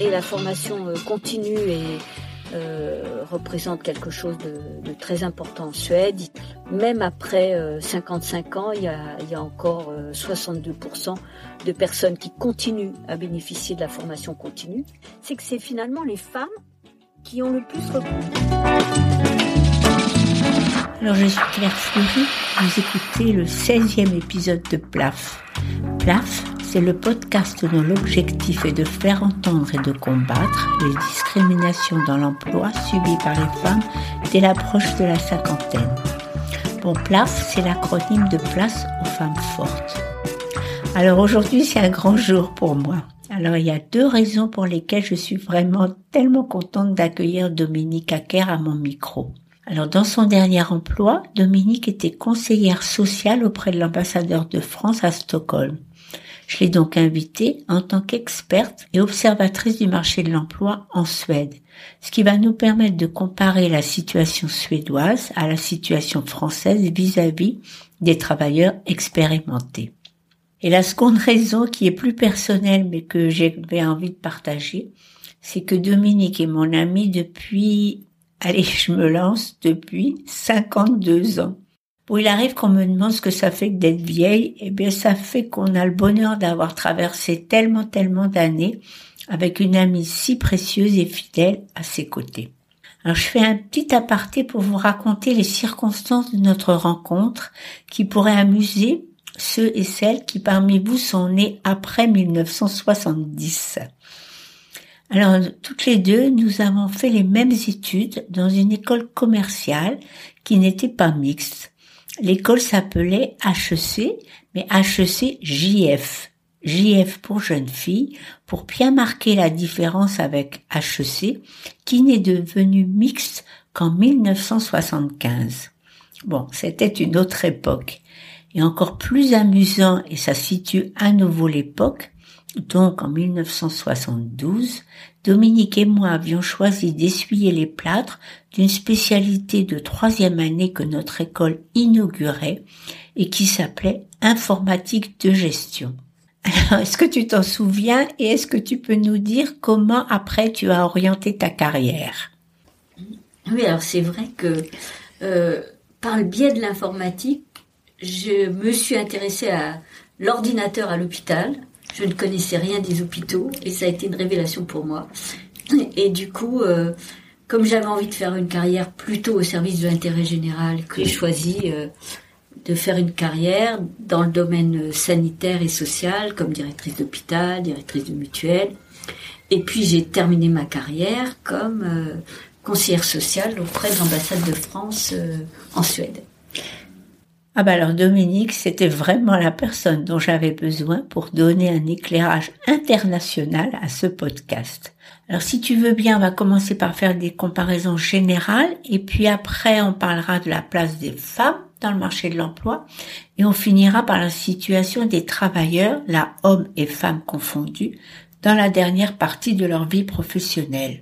Et la formation continue et euh, représente quelque chose de, très important en Suède. Même après 55 euh, ans, il y a, encore 62% euh, de personnes qui continuent à bénéficier de la formation continue. C'est que c'est finalement les femmes qui ont le plus recours. Alors je suis Claire Fleury, vous écoutez le 16e épisode de PLAF. PLAF, c'est le podcast dont l'objectif est de faire entendre et de combattre les discriminations dans l'emploi subies par les femmes dès l'approche de la cinquantaine. Bon, PLAF, c'est l'acronyme de Place aux femmes fortes. Alors aujourd'hui, c'est un grand jour pour moi. Alors il y a deux raisons pour lesquelles je suis vraiment tellement contente d'accueillir Dominique Acker à mon micro. Alors dans son dernier emploi, Dominique était conseillère sociale auprès de l'ambassadeur de France à Stockholm. Je l'ai donc invitée en tant qu'experte et observatrice du marché de l'emploi en Suède, ce qui va nous permettre de comparer la situation suédoise à la situation française vis-à-vis des travailleurs expérimentés. Et la seconde raison qui est plus personnelle mais que j'avais envie de partager, c'est que Dominique est mon ami depuis, allez, je me lance, depuis 52 ans. Bon, il arrive qu'on me demande ce que ça fait d'être vieille. Eh bien, ça fait qu'on a le bonheur d'avoir traversé tellement, tellement d'années avec une amie si précieuse et fidèle à ses côtés. Alors, je fais un petit aparté pour vous raconter les circonstances de notre rencontre qui pourraient amuser ceux et celles qui parmi vous sont nés après 1970. Alors, toutes les deux, nous avons fait les mêmes études dans une école commerciale qui n'était pas mixte. L'école s'appelait HEC, mais HEC JF. JF pour jeune fille, pour bien marquer la différence avec HEC, qui n'est devenu mixte qu'en 1975. Bon, c'était une autre époque. Et encore plus amusant, et ça situe à nouveau l'époque, donc en 1972, Dominique et moi avions choisi d'essuyer les plâtres d'une spécialité de troisième année que notre école inaugurait et qui s'appelait informatique de gestion. Alors, est-ce que tu t'en souviens et est-ce que tu peux nous dire comment après tu as orienté ta carrière? Oui, alors c'est vrai que euh, par le biais de l'informatique, je me suis intéressée à l'ordinateur à l'hôpital, je ne connaissais rien des hôpitaux et ça a été une révélation pour moi. Et du coup, euh, comme j'avais envie de faire une carrière plutôt au service de l'intérêt général, que j'ai choisi euh, de faire une carrière dans le domaine sanitaire et social, comme directrice d'hôpital, directrice de mutuelle. Et puis j'ai terminé ma carrière comme euh, conseillère sociale auprès de l'ambassade de France en Suède. Ah bah alors Dominique, c'était vraiment la personne dont j'avais besoin pour donner un éclairage international à ce podcast. Alors si tu veux bien, on va commencer par faire des comparaisons générales et puis après on parlera de la place des femmes dans le marché de l'emploi et on finira par la situation des travailleurs, là hommes et femmes confondus, dans la dernière partie de leur vie professionnelle.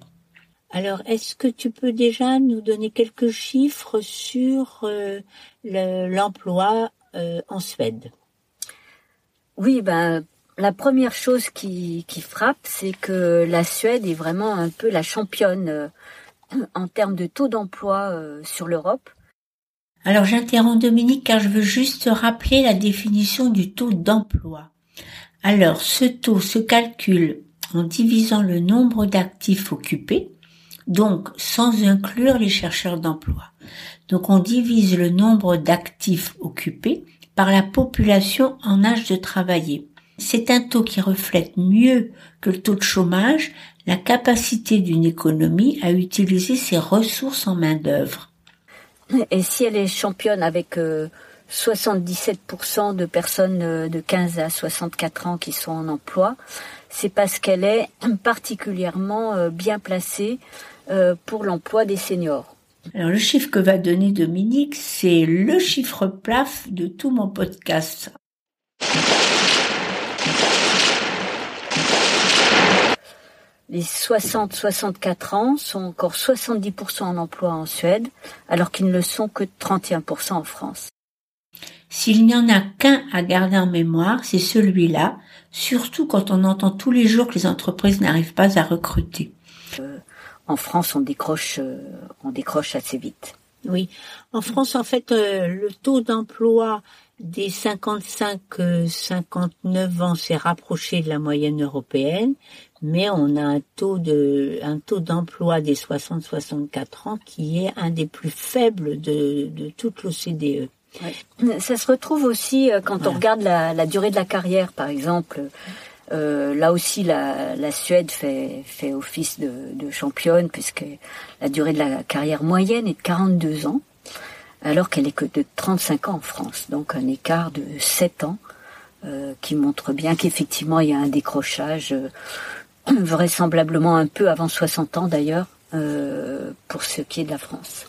Alors, est-ce que tu peux déjà nous donner quelques chiffres sur euh, l'emploi euh, en Suède? Oui, ben la première chose qui, frappe, c'est que la Suède est vraiment un peu la championne euh, en termes de taux d'emploi sur l'Europe. Alors j'interromps Dominique car je veux juste rappeler la définition du taux d'emploi. Alors ce taux se calcule en divisant le nombre d'actifs occupés donc sans inclure les chercheurs d'emploi. Donc on divise le nombre d'actifs occupés par la population en âge de travailler. C'est un taux qui reflète mieux que le taux de chômage la capacité d'une économie à utiliser ses ressources en main-d'œuvre. Et si elle est championne avec 77% euh, de personnes euh, de 15 à 64 ans qui sont en emploi, c'est parce qu'elle est particulièrement euh, bien placée pour l'emploi des seniors. Alors le chiffre que va donner Dominique, c'est le chiffre plaf de tout mon podcast. Les 60-64 ans sont encore 70% en emploi en Suède, alors qu'ils ne le sont que 31% en France. S'il n'y en a qu'un à garder en mémoire, c'est celui-là, surtout quand on entend tous les jours que les entreprises n'arrivent pas à recruter. Euh, en France, on décroche, euh, on décroche assez vite. Oui, en France, en fait, euh, le taux d'emploi des 55-59 ans s'est rapproché de la moyenne européenne, mais on a un taux de un taux d'emploi des 60-64 ans qui est un des plus faibles de, de toute l'OCDE. Ça se retrouve aussi euh, quand on regarde la, durée de la carrière, par exemple. Euh, là aussi, la, Suède fait, office de, de, championne puisque la durée de la carrière moyenne est de 42 ans, alors qu'elle est que de 35 ans en France. Donc un écart de 7 ans euh, qui montre bien qu'effectivement il y a un décrochage, euh, vraisemblablement un peu avant 60 ans d'ailleurs, euh, pour ce qui est de la France.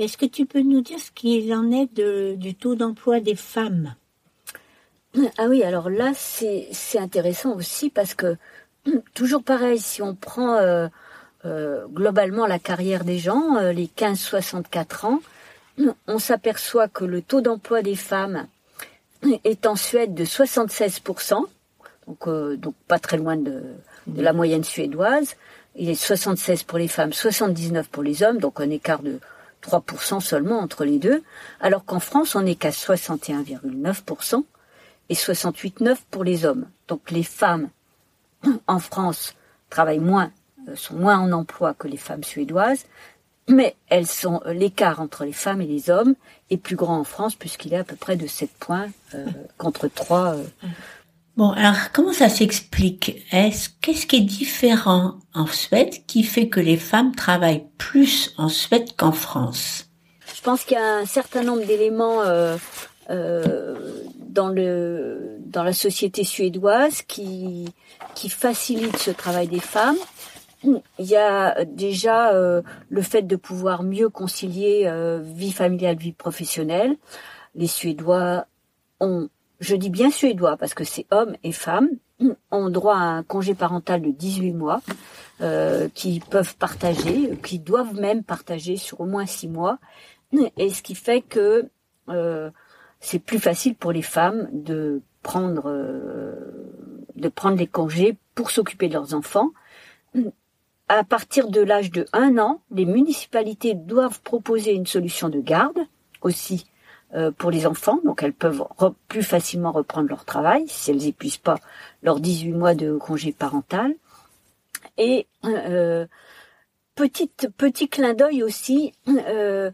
Est-ce que tu peux nous dire ce qu'il en est du taux d'emploi des femmes? Ah oui, alors là, c'est intéressant aussi parce que, toujours pareil, si on prend euh, euh, globalement la carrière des gens, euh, les 15-64 ans, on s'aperçoit que le taux d'emploi des femmes est en Suède de 76%, donc, donc pas très loin de, de la moyenne suédoise. Il est 76 pour les femmes, 79 pour les hommes, donc un écart de 3% seulement entre les deux, alors qu'en France, on n'est qu'à 61,9% et 68,9% pour les hommes. Donc les femmes en France travaillent moins, euh, sont moins en emploi que les femmes suédoises, mais elles sont euh, l'écart entre les femmes et les hommes est plus grand en France puisqu'il est à peu près de 7 points euh, contre 3 Bon, alors comment ça s'explique? Est-ce qu'est-ce qui est différent en Suède qui fait que les femmes travaillent plus en Suède qu'en France? Je pense qu'il y a un certain nombre d'éléments euh, euh, dans la société suédoise qui qui facilitent ce travail des femmes. Il y a déjà euh, le fait de pouvoir mieux concilier vie familiale, vie professionnelle. Les Suédois ont je dis bien suédois parce que c'est hommes et femmes, ont droit à un congé parental de 18 mois, euh, qui peuvent partager, qui doivent même partager sur au moins 6 mois, et ce qui fait que euh, c'est plus facile pour les femmes de prendre euh, de prendre les congés pour s'occuper de leurs enfants. À partir de l'âge de 1 an, les municipalités doivent proposer une solution de garde aussi pour les enfants, donc elles peuvent plus facilement reprendre leur travail si elles épuisent pas leurs 18 mois de congé parental. Et euh, petite, petit clin d'œil aussi, euh,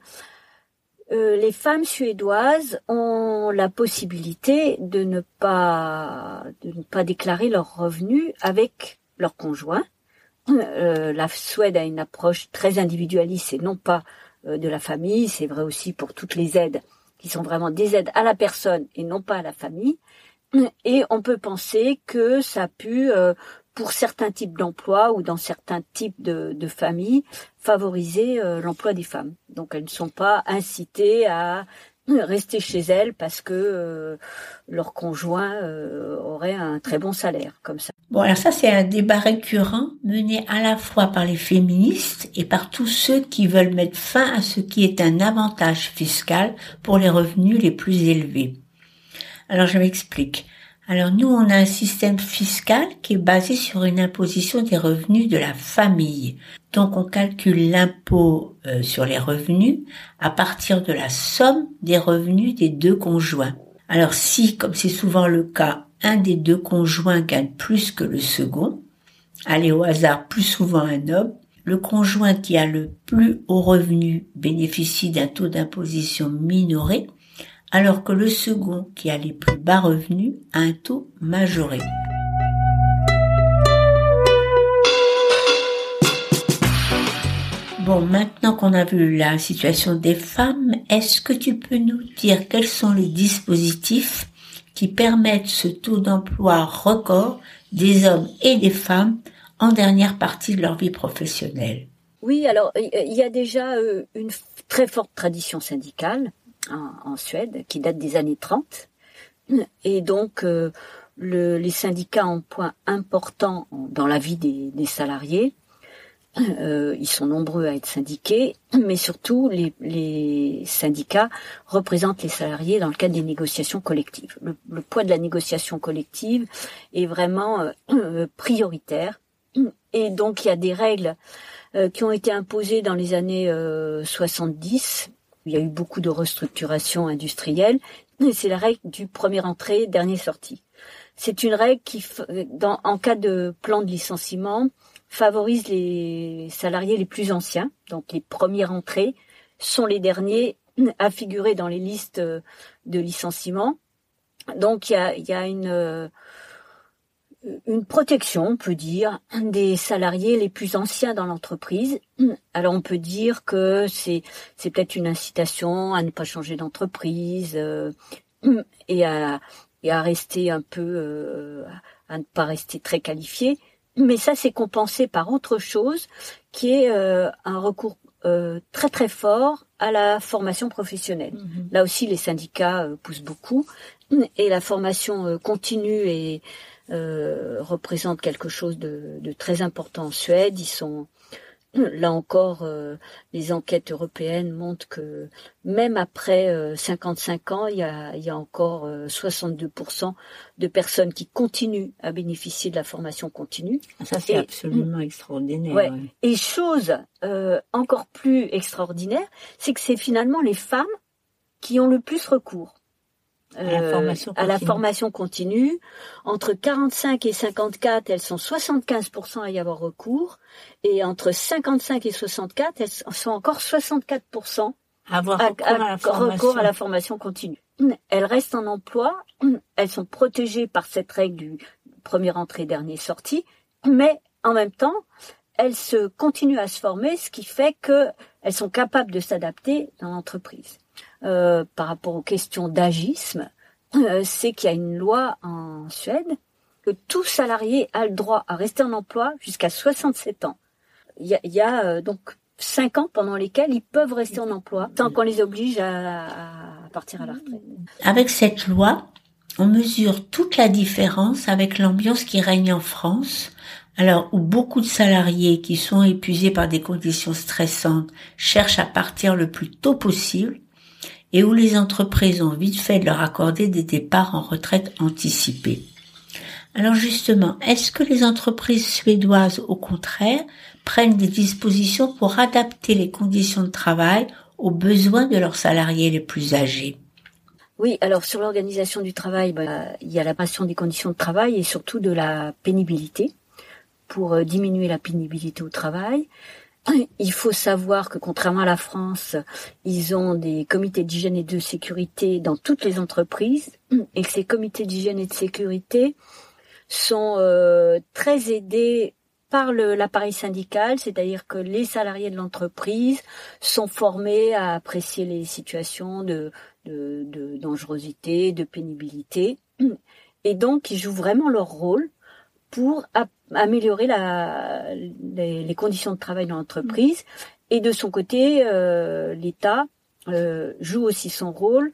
euh, les femmes suédoises ont la possibilité de ne pas de ne pas déclarer leurs revenus avec leur conjoint. Euh, la Suède a une approche très individualiste et non pas de la famille. C'est vrai aussi pour toutes les aides sont vraiment des aides à la personne et non pas à la famille. Et on peut penser que ça a pu, euh, pour certains types d'emplois ou dans certains types de, de familles, favoriser euh, l'emploi des femmes. Donc elles ne sont pas incitées à rester chez elles parce que euh, leur conjoint euh, aurait un très bon salaire comme ça. Bon alors ça c'est un débat récurrent mené à la fois par les féministes et par tous ceux qui veulent mettre fin à ce qui est un avantage fiscal pour les revenus les plus élevés. Alors je m'explique. Alors nous, on a un système fiscal qui est basé sur une imposition des revenus de la famille. Donc on calcule l'impôt euh, sur les revenus à partir de la somme des revenus des deux conjoints. Alors si, comme c'est souvent le cas, un des deux conjoints gagne plus que le second, allez au hasard plus souvent un homme, le conjoint qui a le plus haut revenu bénéficie d'un taux d'imposition minoré alors que le second, qui a les plus bas revenus, a un taux majoré. Bon, maintenant qu'on a vu la situation des femmes, est-ce que tu peux nous dire quels sont les dispositifs qui permettent ce taux d'emploi record des hommes et des femmes en dernière partie de leur vie professionnelle? Oui, alors il y a déjà euh, une très forte tradition syndicale en, Suède, qui date des années 30. Et donc, euh, le, les syndicats ont un point important dans la vie des, des salariés. Euh, ils sont nombreux à être syndiqués, mais surtout les, les, syndicats représentent les salariés dans le cadre des négociations collectives. Le, le poids de la négociation collective est vraiment euh, euh, prioritaire. Et donc il y a des règles qui ont été imposées dans les années 70. Il y a eu beaucoup de restructuration industrielle. C'est la règle du premier entrée, dernier sorti. C'est une règle qui, en cas de plan de licenciement, favorise les salariés les plus anciens, donc les premières entrées sont les derniers à figurer dans les listes de licenciement. Donc il y a, y a une, euh, une protection, on peut dire, des salariés les plus anciens dans l'entreprise. Alors on peut dire que c'est c'est peut-être une incitation à ne pas changer d'entreprise euh, et à et à rester un peu euh, à ne pas rester très qualifié. Mais ça, c'est compensé par autre chose, qui est euh, un recours euh, très très fort à la formation professionnelle. Mhm. Là aussi, les syndicats euh, poussent beaucoup, et la formation continue et représente quelque chose de, de, très important en Suède. Ils sont Là encore, euh, les enquêtes européennes montrent que même après 55 euh, ans, il y a, il y a encore 62% euh, de personnes qui continuent à bénéficier de la formation continue. Ça, c'est absolument extraordinaire. Et chose encore plus extraordinaire, c'est que c'est finalement les femmes qui ont le plus recours à la, euh, à la formation continue. Entre 45 et 54, elles sont 75% à y avoir recours. Et entre 55 et 64, elles sont encore 64% à avoir recours à, la recours à la formation continue. Elles restent en emploi, elles sont protégées par cette règle du premier entrée, dernier sorti, mais en même temps, elles se continuent à se former, ce qui fait qu'elles sont capables de s'adapter dans l'entreprise. Euh, par rapport aux questions d'agisme, euh, c'est qu'il y a une loi en Suède que tout salarié a le droit à rester en emploi jusqu'à 67 ans. Il y a, y a euh, donc 5 ans pendant lesquels ils peuvent rester en emploi tant qu'on les oblige à, à partir à la retraite. Avec cette loi, on mesure toute la différence avec l'ambiance qui règne en France alors où beaucoup de salariés qui sont épuisés par des conditions stressantes cherchent à partir le plus tôt possible, et où les entreprises ont vite fait de leur accorder des départs en retraite anticipés. Alors justement, est-ce que les entreprises suédoises, au contraire, prennent des dispositions pour adapter les conditions de travail aux besoins de leurs salariés les plus âgés? Oui, alors sur l'organisation du travail, bah, il y a la passion des conditions de travail et surtout de la pénibilité pour euh, diminuer la pénibilité au travail. Il faut savoir que contrairement à la France, ils ont des comités d'hygiène et de sécurité dans toutes les entreprises. Et que ces comités d'hygiène et de sécurité sont euh, très aidés par l'appareil syndical, c'est-à-dire que les salariés de l'entreprise sont formés à apprécier les situations de, dangerosité, de pénibilité, et donc ils jouent vraiment leur rôle pour améliorer la, les, conditions de travail dans l'entreprise. Et de son côté, euh, l'État euh, joue aussi son rôle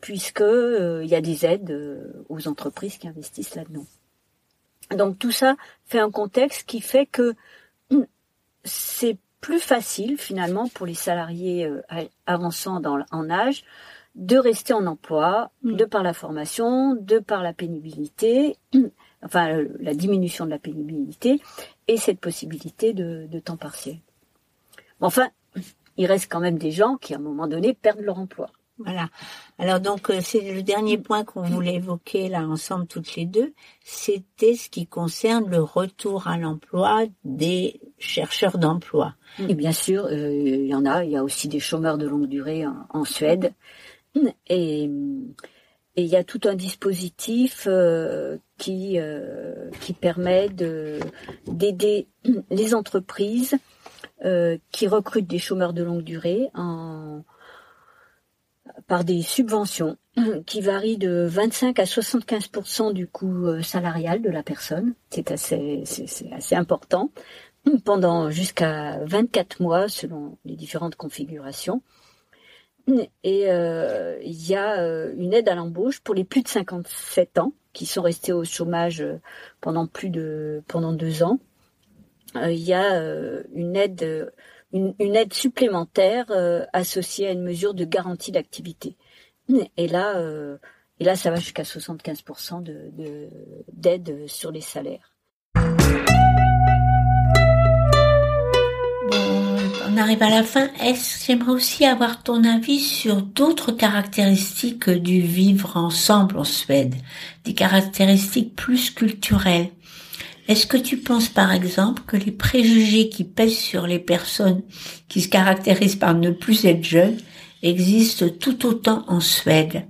puisque euh, il y a des aides aux entreprises qui investissent là-dedans. Donc tout ça fait un contexte qui fait que hum, c'est plus facile finalement pour les salariés avançant dans, en âge de rester en emploi, mmh. de par la formation, de par la pénibilité, enfin la diminution de la pénibilité et cette possibilité de, temps partiel. enfin, il reste quand même des gens qui, à un moment donné, perdent leur emploi. Voilà. Alors donc euh, c'est le dernier point qu'on voulait évoquer là ensemble toutes les deux, c'était ce qui concerne le retour à l'emploi des chercheurs d'emploi. Et bien sûr, euh, il y en a. Il y a aussi des chômeurs de longue durée en Suède. Et et il y a tout un dispositif euh, qui euh, qui permet de d'aider les entreprises euh, qui recrutent des chômeurs de longue durée en par des subventions qui varient de 25 à 75% du coût salarial de la personne. C'est assez c'est assez important pendant jusqu'à 24 mois selon les différentes configurations. Et euh, il y a euh, une aide à l'embauche pour les plus de 57 ans qui sont restés au chômage euh, pendant plus de pendant deux ans. il y a une aide une, aide supplémentaire associée à une mesure de garantie d'activité. Et là, et là, ça va jusqu'à 75% de, d'aide sur les salaires. On arrive à la fin. Est-ce j'aimerais aussi avoir ton avis sur d'autres caractéristiques du vivre ensemble en Suède, des caractéristiques plus culturelles. Est-ce que tu penses par exemple que les préjugés qui pèsent sur les personnes qui se caractérisent par ne plus être jeunes existent tout autant en Suède?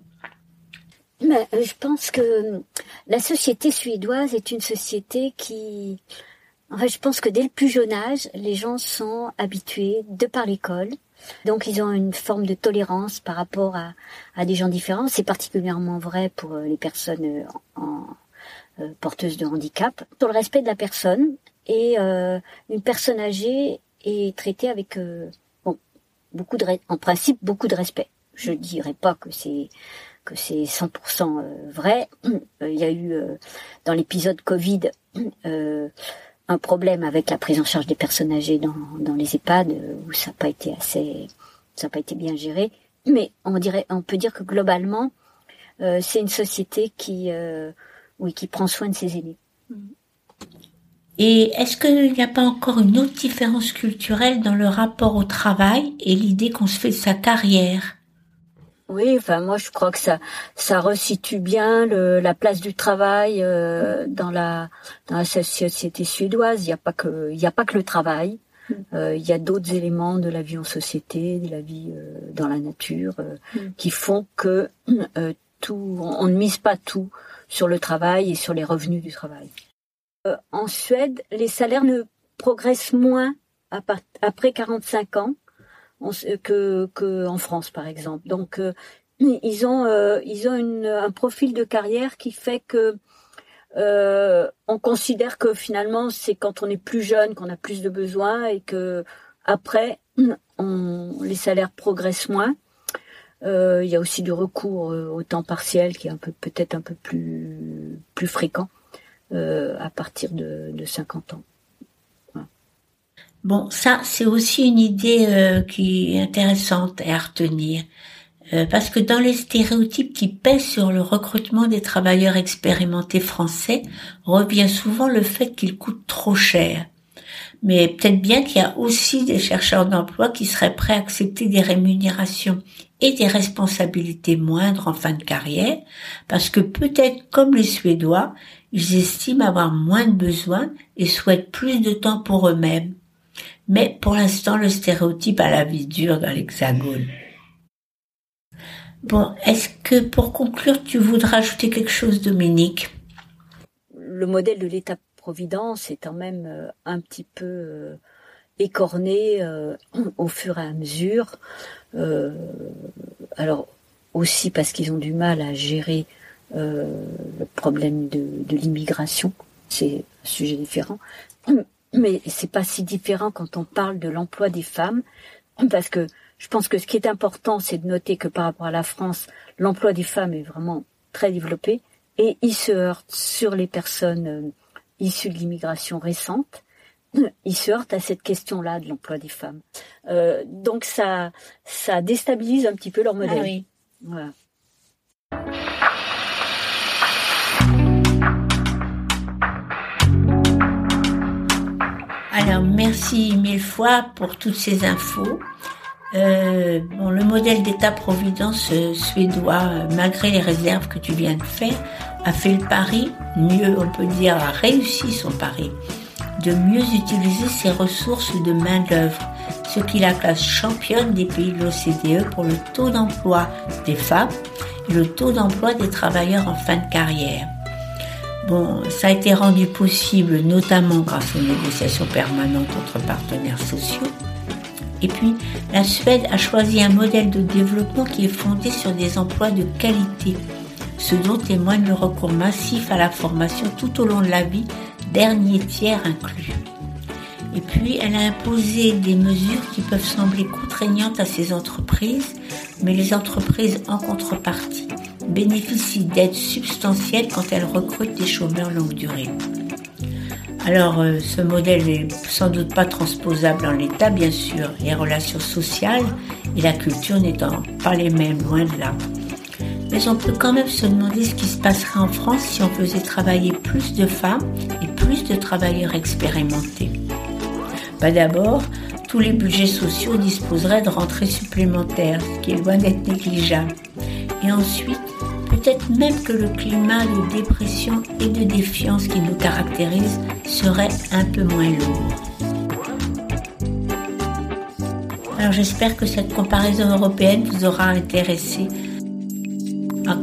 Euh, Je pense que la société suédoise est une société qui en je pense que dès le plus jeune âge, les gens sont habitués de par l'école. Donc, ils ont une forme de tolérance par rapport à, à des gens différents. C'est particulièrement vrai pour euh, les personnes euh, en, euh, porteuses de handicap. Pour le respect de la personne, et euh, une personne âgée est traitée avec, bon, beaucoup de, en principe, beaucoup de respect. Je dirais pas que c'est que c'est 100% vrai. Il y a eu dans l'épisode Covid un problème avec la prise en charge des personnes âgées dans, dans les EHPAD euh, où ça n'a pas été assez, ça n'a pas été bien géré. Mais on dirait, on peut dire que globalement, euh, c'est une société qui, euh, oui, qui prend soin de ses aînés. Et est-ce qu'il n'y a pas encore une autre différence culturelle dans le rapport au travail et l'idée qu'on se fait de sa carrière? Oui, enfin moi je crois que ça ça resitue bien le, la place du travail euh, dans la dans la société suédoise. Il n'y a pas que il y a pas que le travail. Mm. Euh, il y a d'autres éléments de la vie en société, de la vie euh, dans la nature, mm. qui font que tout on, ne mise pas tout sur le travail et sur les revenus du travail. en Suède, les salaires ne progressent moins après 45 ans que, en France par exemple. Donc euh, ils ont euh, ils ont un profil de carrière qui fait que euh, on considère que finalement c'est quand on est plus jeune qu'on a plus de besoins et que après les salaires progressent moins. Il y a aussi du recours au temps partiel qui est un peu peut-être un peu plus plus fréquent à partir de, de 50 ans. Bon, ça, c'est aussi une idée euh, qui est intéressante à retenir. Euh, parce que dans les stéréotypes qui pèsent sur le recrutement des travailleurs expérimentés français, revient souvent le fait qu'ils coûtent trop cher. Mais peut-être bien qu'il y a aussi des chercheurs d'emploi qui seraient prêts à accepter des rémunérations et des responsabilités moindres en fin de carrière, parce que peut-être comme les Suédois, ils estiment avoir moins de besoins et souhaitent plus de temps pour eux-mêmes. Mais pour l'instant, le stéréotype a la vie dure dans l'hexagone. Bon, est-ce que pour conclure, tu voudrais ajouter quelque chose, Dominique? Le modèle de l'État-providence est quand même euh, un petit peu euh, écorné euh, au fur et à mesure. alors aussi parce qu'ils ont du mal à gérer le problème de, de l'immigration, c'est un sujet différent mais c'est pas si différent quand on parle de l'emploi des femmes, parce que je pense que ce qui est important, c'est de noter que par rapport à la France, l'emploi des femmes est vraiment très développé, et il se heurte sur les personnes euh, issues de l'immigration récente, il se heurte à cette question-là de l'emploi des femmes. Euh, donc ça, ça déstabilise un petit peu leur modèle. Ah oui. Voilà. Merci mille fois pour toutes ces infos. Euh, le modèle d'État-providence euh, suédois, euh, malgré les réserves que tu viens de faire, a fait le pari, mieux on peut dire a réussi son pari, de mieux utiliser ses ressources de main-d'œuvre, ce qui la classe championne des pays de l'OCDE pour le taux d'emploi des femmes et le taux d'emploi des travailleurs en fin de carrière. Bon, ça a été rendu possible notamment grâce aux négociations permanentes entre partenaires sociaux. Et puis, la Suède a choisi un modèle de développement qui est fondé sur des emplois de qualité, ce dont témoigne le recours massif à la formation tout au long de la vie, dernier tiers inclus. Et puis, elle a imposé des mesures qui peuvent sembler contraignantes à ces entreprises, mais les entreprises en contrepartie bénéficient d'aides substantielles quand elles recrutent des chômeurs longue durée. Alors, euh, ce modèle n'est sans doute pas transposable en l'état, bien sûr. Les relations sociales et la culture n'étant pas les mêmes, loin de là. Mais on peut quand même se demander ce qui se passerait en France si on faisait travailler plus de femmes et plus de travailleurs expérimentés. Bah D'abord, tous les budgets sociaux disposeraient de rentrées supplémentaires, ce qui est loin d'être négligeable. Et ensuite, peut-être même que le climat de dépression et de défiance qui nous caractérise serait un peu moins lourd. Alors j'espère que cette comparaison européenne vous aura intéressé.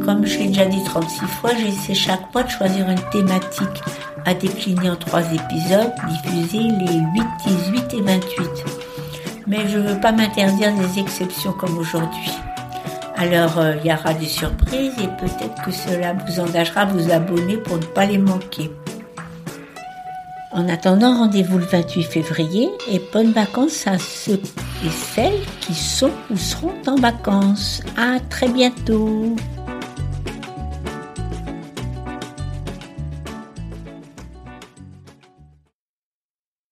Comme je l'ai déjà dit 36 fois, j'ai essayé chaque mois de choisir une thématique à décliner en trois épisodes, diffusés les 8, 18 et 28. Mais je ne veux pas m'interdire des exceptions comme aujourd'hui. Alors euh, il y aura des surprises et peut-être que cela vous engagera à vous abonner pour ne pas les manquer. En attendant, rendez-vous le 28 février et bonnes vacances à ceux et celles qui sont ou seront en vacances. À très bientôt.